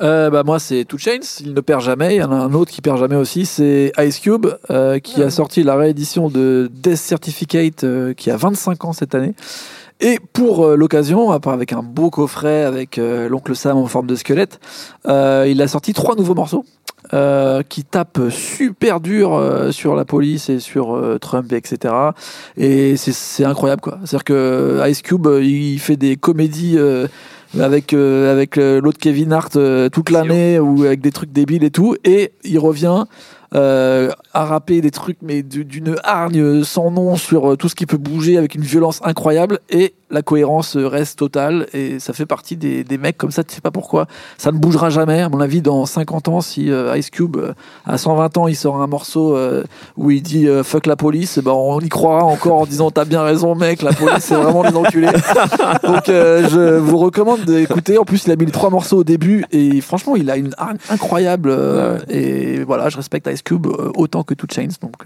Euh, bah moi c'est Two Chains, il ne perd jamais. Il y en a un autre qui perd jamais aussi, c'est Ice Cube euh, qui a sorti la réédition de Death Certificate euh, qui a 25 ans cette année. Et pour euh, l'occasion, à part avec un beau coffret avec l'oncle Sam en forme de squelette, euh, il a sorti trois nouveaux morceaux. Euh, qui tapent super dur euh, sur la police et sur euh, Trump, etc. Et c'est- c'est incroyable, quoi. C'est-à-dire que Ice Cube, euh, il fait des comédies euh, avec euh, avec euh, l'autre Kevin Hart euh, toute l'année ou avec des trucs débiles et tout, et il revient euh, à rapper des trucs mais du- d'une hargne sans nom sur euh, tout ce qui peut bouger avec une violence incroyable et la cohérence reste totale et ça fait partie des, des mecs comme ça tu sais pas pourquoi. Ça ne bougera jamais à mon avis dans 50 ans si euh, Ice Cube euh, à 120 ans il sort un morceau euh, où il dit euh, fuck la police ben on y croira encore en disant t'as bien raison mec la police c'est vraiment des enculés. Donc je vous recommande d'écouter. En plus il a mis les trois morceaux au début et franchement il a une hargne incroyable et voilà je respecte Ice Cube autant que Two Chains donc